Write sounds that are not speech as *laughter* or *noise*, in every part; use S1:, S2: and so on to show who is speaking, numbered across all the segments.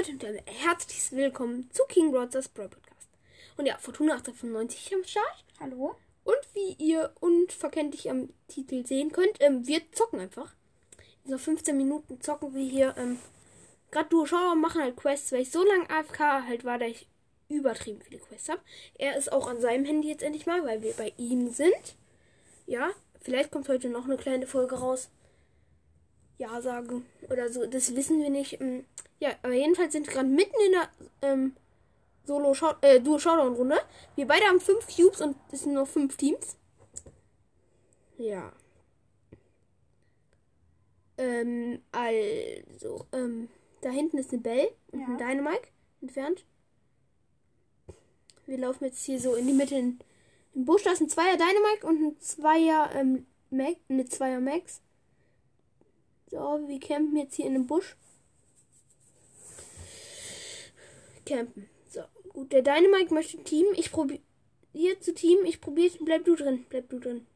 S1: Leute und damit herzlich willkommen zu King Brothers Brawl Podcast. Und ja, Fortuna 1895 am Start.
S2: Hallo?
S1: Und wie ihr unverkenntlich am Titel sehen könnt, ähm, wir zocken einfach. In so 15 Minuten zocken wir hier, ähm, gerade du Schauer machen halt Quests, weil ich so lange AFK halt war, da ich übertrieben viele Quests habe. Er ist auch an seinem Handy jetzt endlich mal, weil wir bei ihm sind. Ja, vielleicht kommt heute noch eine kleine Folge raus. Ja, sagen oder so, das wissen wir nicht. Ähm, Ja, aber jedenfalls sind wir gerade mitten in der ähm, Solo -Show äh, Duo Showdown Runde. Wir beide haben fünf Cubes und es sind noch fünf Teams. Ja. Ähm, also, ähm, da hinten ist eine Bell und
S2: Ja.
S1: ein Dynamite entfernt. Wir laufen jetzt hier so in die Mitte in, im Busch. Da ist ein Zweier Dynamite und ein Zweier, ähm, Max, eine Zweier Max. So, wir campen jetzt hier in dem Busch. Campen. So, gut. Der Dynamite möchte Team. Ich probiere zu Team. Ich probiere. Bleib du drin. Bleib du drin.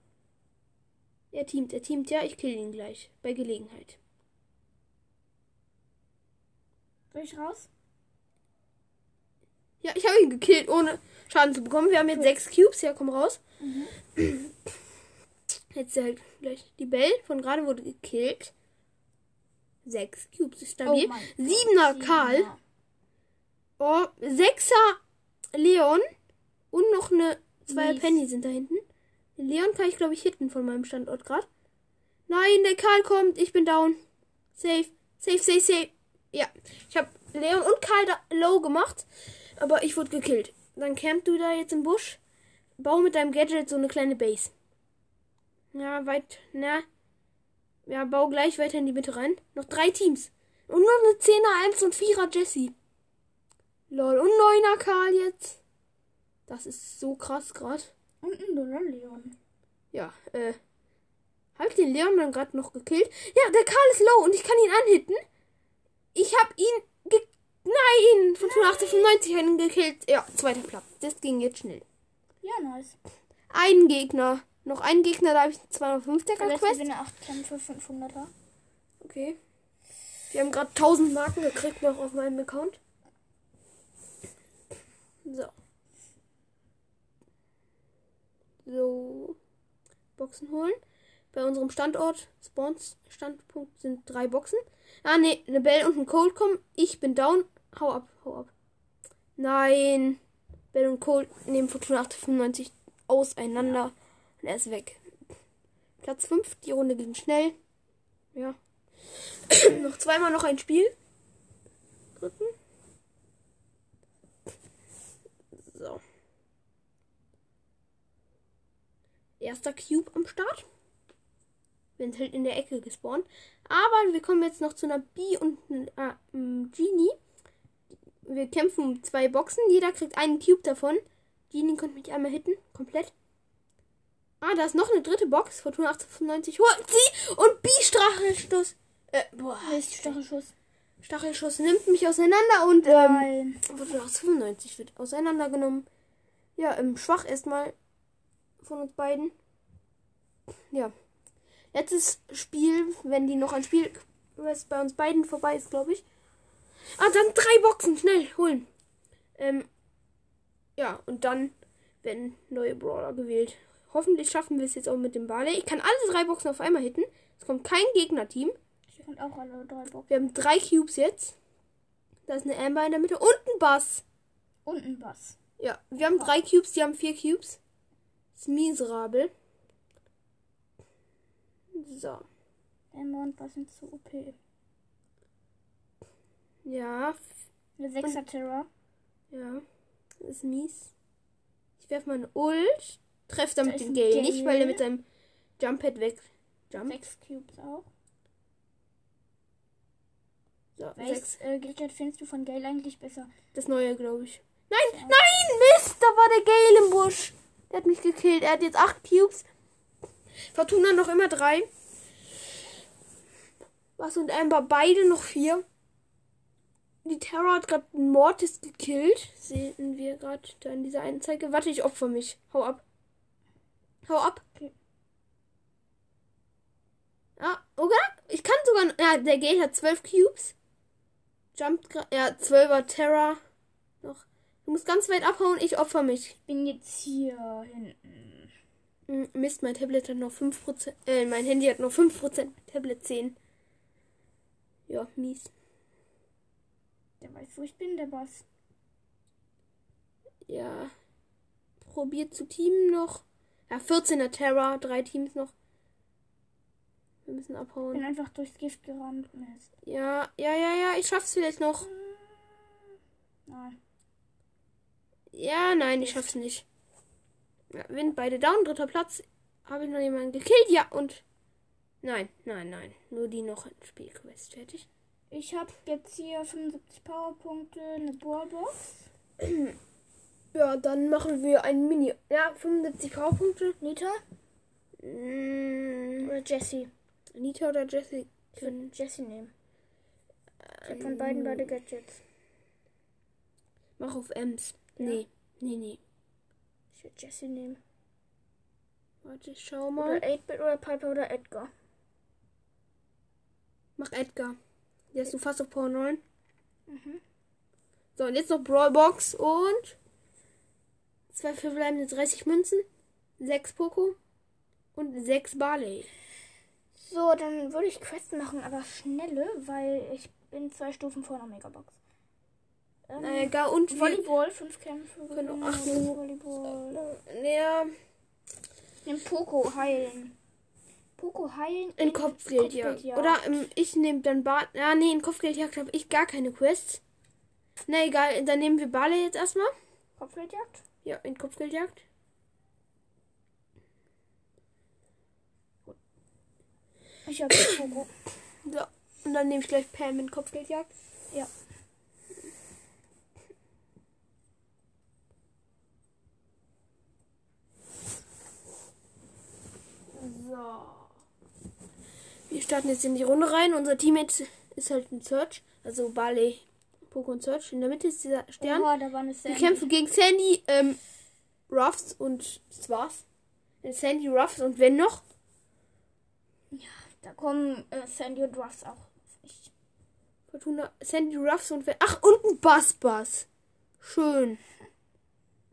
S1: Er teamt. Er teamt. Ja, ich kill ihn gleich. Bei Gelegenheit.
S2: Soll ich raus?
S1: Ja, ich habe ihn gekillt, ohne Schaden zu bekommen. Wir haben jetzt sechs Cubes. Ja, komm raus. Jetzt halt gleich die Bell von gerade wurde gekillt. Sechs Cubes ist stabil.
S2: Oh mein Gott,
S1: Siebener Karl. Oh, Sechser Leon und noch eine zwei
S2: Mies.
S1: Penny sind da hinten. Den Leon kann ich glaube ich hitten von meinem Standort gerade. Nein, der Karl kommt. Ich bin down. Safe, safe, safe, safe. Ja, ich habe Leon und Karl da low gemacht, aber ich wurde gekillt. Dann camp du da jetzt im Busch. Bau mit deinem Gadget so eine kleine Base. Ja, weit, na. Ja, bau gleich weiter in die Mitte rein. Noch drei Teams. Und noch eine 10er 1 und 4er Jessie. Lol, und 9er Karl jetzt. Das ist so krass gerade.
S2: Und ein Nuller Leon.
S1: Ja, äh. Hab ich den Leon dann gerade noch gekillt? Ja, der Karl ist low und ich kann ihn anhitten. Ich hab ihn ge Nein! Von 1895 einen gekillt. Ja, zweiter Platz. Das ging jetzt schnell.
S2: Ja, nice.
S1: Ein Gegner. Noch ein Gegner, da habe ich eine 250er
S2: Verletzt
S1: Quest.
S2: gewinne 8 Kämpfe, 500er.
S1: Okay. Wir haben gerade 1000 Marken gekriegt noch auf meinem Account. So. So. Boxen holen. Bei unserem Standort, Spawns Standpunkt sind drei Boxen. Ah ne, eine Bell und ein Cold kommen. Ich bin down. Hau ab, hau ab. Nein. Bell und Cold nehmen Fortuna 895 auseinander. Und er ist weg. Platz 5. Die Runde ging schnell. Ja. *clears throat* noch zweimal noch ein Spiel. Drücken. So. Erster Cube am Start. Wir sind halt in der Ecke gespawnt. Aber wir kommen jetzt noch zu einer B und einer ähm, Genie. Wir kämpfen um zwei Boxen. Jeder kriegt einen Cube davon. Genie konnte mich einmal hitten. Komplett. Ah, da ist noch eine dritte Box. Fortuna 1895 holt sie. Und B-Strachelstoß. Äh, boah.
S2: Stachelschuss.
S1: Stachelschuss nimmt mich auseinander und ähm,
S2: Nein.
S1: Fortuna 1895 wird auseinandergenommen. Ja, ähm, schwach erstmal von uns beiden. Ja. Letztes Spiel, wenn die noch ein Spiel, was bei uns beiden vorbei ist, glaube ich. Ah, dann drei Boxen, schnell, holen. Ähm, ja, und dann werden neue Brawler gewählt. Hoffentlich schaffen wir es jetzt auch mit dem Barley. Ich kann alle drei Boxen auf einmal hitten. Es kommt kein Gegnerteam.
S2: Kann auch alle drei Boxen.
S1: Wir haben drei Cubes jetzt. Da ist eine Amber in der Mitte und ein Bass.
S2: Und ein Bass.
S1: Ja, wir haben drei Cubes, die haben vier Cubes. ist miserabel. So.
S2: Emma und Bass sind zu OP.
S1: Ja,
S2: Eine 6er Terror.
S1: ja. Das ist mies. Ich werfe mal eine Ult. Treff damit
S2: Da
S1: den Gale nicht, weil er mit seinem Jump-Pad weg. Jump.
S2: 6 Cubes auch.
S1: So.
S2: Welches äh, Gadget findest du von Gale eigentlich besser?
S1: Das neue, glaube ich. Nein, nein, Mist, da war der Gale im Busch. Der hat mich gekillt. Er hat jetzt acht Cubes. Fortuna noch immer drei. Was und Amber beide noch vier. Die Terror hat gerade einen Mortis gekillt. Sehen wir gerade da in dieser Anzeige. Warte, ich opfer mich. Hau ab. Hau ab.
S2: Okay.
S1: Ah, oder? Ich kann sogar. Ja, der Gale hat zwölf Cubes. Jumpt gra- Ja, 12er Terra. Noch. Du musst ganz weit abhauen, ich opfer mich.
S2: Ich bin jetzt hier hinten.
S1: Hm, Mist, mein Tablet hat noch 5%. Äh, mein Handy hat noch 5%. Tablet 10. Ja, mies.
S2: Der weiß, wo ich bin, der Boss.
S1: Ja. Probiert zu teamen noch. Ja, 14er Terra. Drei Teams noch. Wir müssen
S2: Bin
S1: abhauen.
S2: einfach durchs Gift gerannt. Mist.
S1: Ja, ja, ja, ja. Ich schaff's vielleicht noch.
S2: Nein.
S1: Ja, nein, ich schaff's nicht. Ja, Wind beide down, dritter Platz. Habe ich noch jemanden gekillt? Ja, und. Nein, nein, nein. Nur die noch in Spielquest fertig.
S2: Ich habe jetzt hier 75 Powerpunkte, eine Ballbox. *clears throat*
S1: Ja, dann machen wir ein Mini. Ja, 75 Powerpunkte.
S2: Nita
S1: Mm,
S2: oder Jessie?
S1: Nita oder Jessie?
S2: Ich würde Jessie nehmen. Ich habe von beiden beide Gadgets.
S1: Mach auf Ems. Nee, nee, nee.
S2: Ich würde Jessie nehmen.
S1: Warte, ich schau
S2: Oder
S1: mal.
S2: 8-Bit oder Piper oder Edgar.
S1: Mach Edgar. Der ist so fast auf Power 9.
S2: Mhm.
S1: So, und jetzt noch Brawlbox und zwei verbleibende 30 Münzen, sechs Poco und sechs Barley.
S2: So, dann würde ich Quests machen, aber schnelle, weil ich bin zwei Stufen vor einer Megabox. Ähm,
S1: Naja, gar und
S2: Volleyball, fünf Kämpfe.
S1: auch
S2: gewinnen,
S1: acht
S2: Volleyball.
S1: naja,
S2: Nimm Poco heilen. Poco heilen.
S1: in Kopfgeldjagd.
S2: Kopfgeldjagd.
S1: Oder ähm, ich nehme dann Bar. Ja, nee, in Kopfgeldjagd habe ich gar keine Quests. Na egal, dann nehmen wir Barley jetzt erstmal.
S2: Kopfgeldjagd?
S1: Ja, in Kopfgeldjagd.
S2: Ich habe Poco.
S1: So. Und dann nehme ich gleich Pam in Kopfgeldjagd.
S2: Ja.
S1: So. Wir starten jetzt in die Runde rein. Unser Teammate ist halt ein Search. Also Barley, Poco und Search. In der Mitte ist dieser Stern.
S2: Oh, da war eine
S1: Wir
S2: Sandy.
S1: kämpfen gegen Sandy, ähm, Ruffs und das war's. Äh, Sandy, Ruffs und wenn noch?
S2: Da kommen äh, Sandy und Ruffs auch mich.
S1: Fortuna, Sandy, Ruffs und wenn. Ach, und ein Bass Bass. Schön.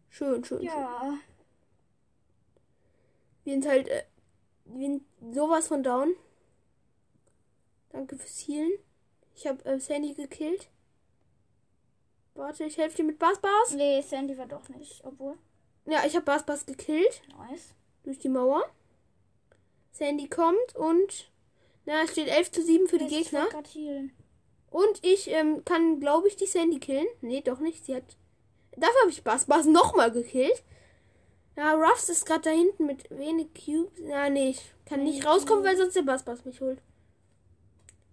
S1: Schön, schön, schön.
S2: Ja.
S1: Wir sind halt, äh, wir sind sowas von down. Danke fürs Healen. Ich habe äh, Sandy gekillt. Warte, ich helfe dir mit Bass Bass.
S2: Nee, Sandy war doch nicht. Obwohl.
S1: Ja, ich habe Bass Bass gekillt.
S2: Nice.
S1: Durch die Mauer. Sandy kommt und. Na, es steht 11 zu 7 für die
S2: ich
S1: Gegner. Und ich ähm, kann, glaube ich, die Sandy killen. Nee, doch nicht. Sie hat. Dafür habe ich Bass Bass nochmal gekillt. Ja, Ruffs ist gerade da hinten mit wenig Cubes. Ja, nee, ich kann nicht rauskommen, weil sonst der Bass Bass mich holt.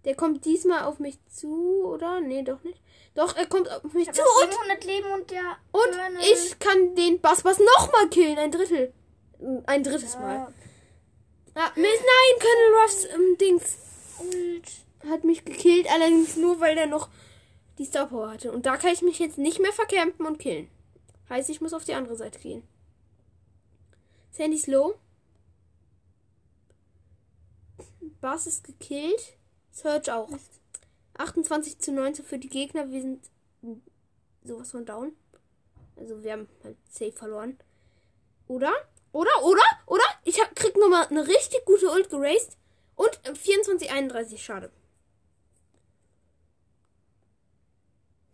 S1: Der kommt diesmal auf mich zu, oder? Nee, doch nicht. Doch, er kommt auf mich
S2: Ich
S1: zu und,
S2: 700 Leben und der.
S1: und ich kann den Bass Bass nochmal killen. Ein Drittel. Ein drittes Mal.
S2: Ja,
S1: nein, Colonel Ruffs ähm, Dings hat mich gekillt, allerdings nur, weil der noch die Star Power hatte. Und da kann ich mich jetzt nicht mehr vercampen und killen. Heißt, ich muss auf die andere Seite gehen. Sandy ist low. Bass ist gekillt. Surge auch. 28 zu 19 für die Gegner. Wir sind sowas von down. Also wir haben halt safe verloren. Oder? Oder? Oder? Oder? Ich hab, krieg nochmal eine richtig gute Ult geraced. Und äh, 24, 31. Schade.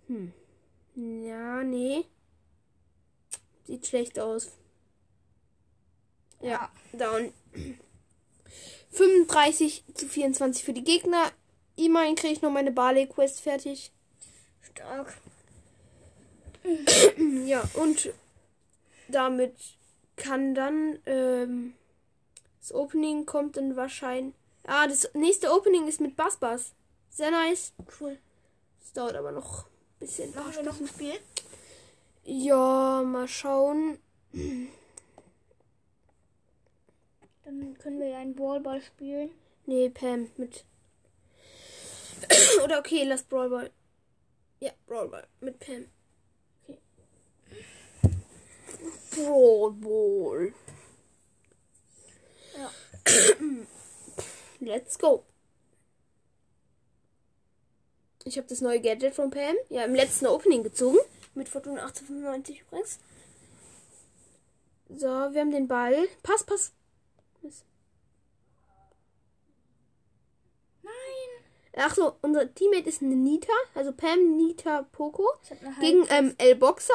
S1: Hm. Ja, nee. Sieht schlecht aus. Ja, down. 35 zu 24 für die Gegner. Immerhin kriege ich noch meine Barley-Quest fertig.
S2: Stark. *clears throat*
S1: Ja, und damit kann dann ähm, das Opening kommt dann wahrscheinlich. Ah, das nächste Opening ist mit Bass Bass. Sehr nice.
S2: Cool.
S1: Das dauert aber noch ein bisschen.
S2: Machen wir noch ein Spiel?
S1: Ja, mal schauen.
S2: Dann können wir ja einen Ballball spielen.
S1: Nee, Pam mit. *clears throat* Oder okay, lass Brawlball. Ja, Brawlball mit Pam.
S2: Okay.
S1: Brawlball.
S2: Ja.
S1: Let's go. Ich habe das neue Gadget von Pam. Ja, im letzten Opening gezogen. Mit Fortuna 1895 übrigens. So, wir haben den Ball. Pass, pass.
S2: Nein.
S1: Ach so, unser Teammate ist eine Nita. Also Pam, Nita, Poco. Gegen ähm, El Boxer,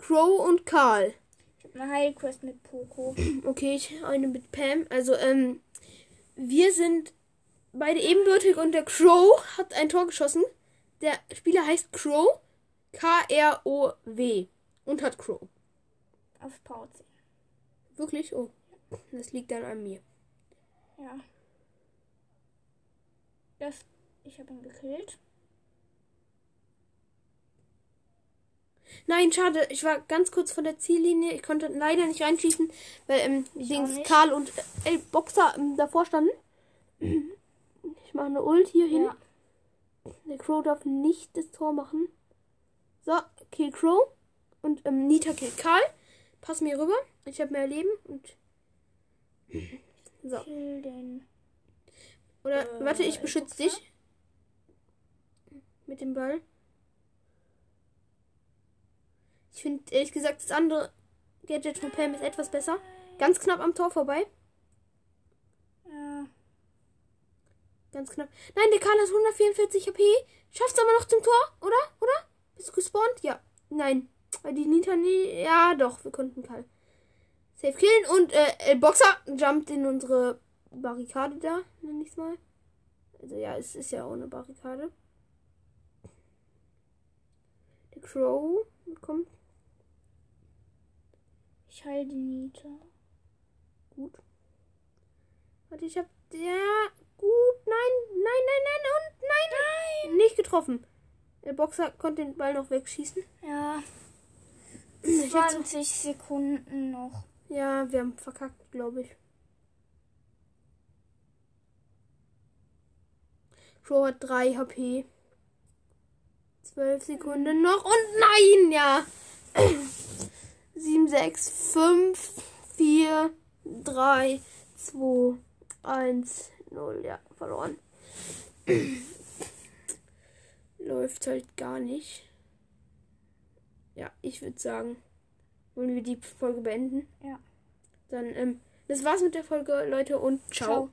S1: Crow und Karl.
S2: ich hab eine Heilquest mit Poco. *clears throat*
S1: Okay, ich eine mit Pam. Also, ähm, wir sind beide ebenbürtig und der Crow hat ein Tor geschossen. Der Spieler heißt Crow. K-R-O-W. Und hat Crow.
S2: Auf Pause.
S1: Wirklich? Oh. Das liegt dann an mir.
S2: Ja. Das. Ich habe ihn gekillt.
S1: Nein, schade. Ich war ganz kurz von der Ziellinie. Ich konnte leider nicht reinschießen, weil ähm, Dings. Karl und äh, El Boxer ähm, davor standen. Ich mache eine Ult hier hin.
S2: Ja.
S1: Der Crow darf nicht das Tor machen. So, kill Crow. Und ähm, Nita killt Karl. Pass mir rüber. Ich habe mehr Leben. Und so. Oder
S2: Äh,
S1: warte, ich beschütze dich. Mit dem Ball. Ich finde ehrlich gesagt das andere Gadget von Pam ist etwas besser. Ganz knapp am Tor vorbei.
S2: Ja.
S1: Ganz knapp. Nein, der Karl hat 144 HP. Schaffst aber noch zum Tor, oder? Oder? Bist du gespawnt? Ja. Nein. Weil die Nita nie. Ja, doch, wir konnten Karl. Safe killen und äh, El Boxer jumpt in unsere Barrikade da, nenn ich's mal. Also ja, es ist ja auch eine Barrikade. Der Crow kommt
S2: Ich heile die Nita.
S1: gut. Warte, ich hab. Ja, gut. Nein, nein, nein, nein und nein. Nein. Nicht getroffen. Der Boxer konnte den Ball noch wegschießen.
S2: Ja.
S1: Ich hab
S2: 20 Sekunden noch.
S1: Ja, wir haben verkackt, glaube ich. Crow hat 3 HP. 12 Sekunden noch und nein, ja. 7, 6, 5, 4, 3, 2, 1, 0. Ja, verloren. *clears throat* Läuft halt gar nicht. Ja, ich würde sagen, wollen wir die Folge beenden?
S2: Ja.
S1: Dann, ähm, das war's mit der Folge, Leute, und ciao.
S2: Ciao.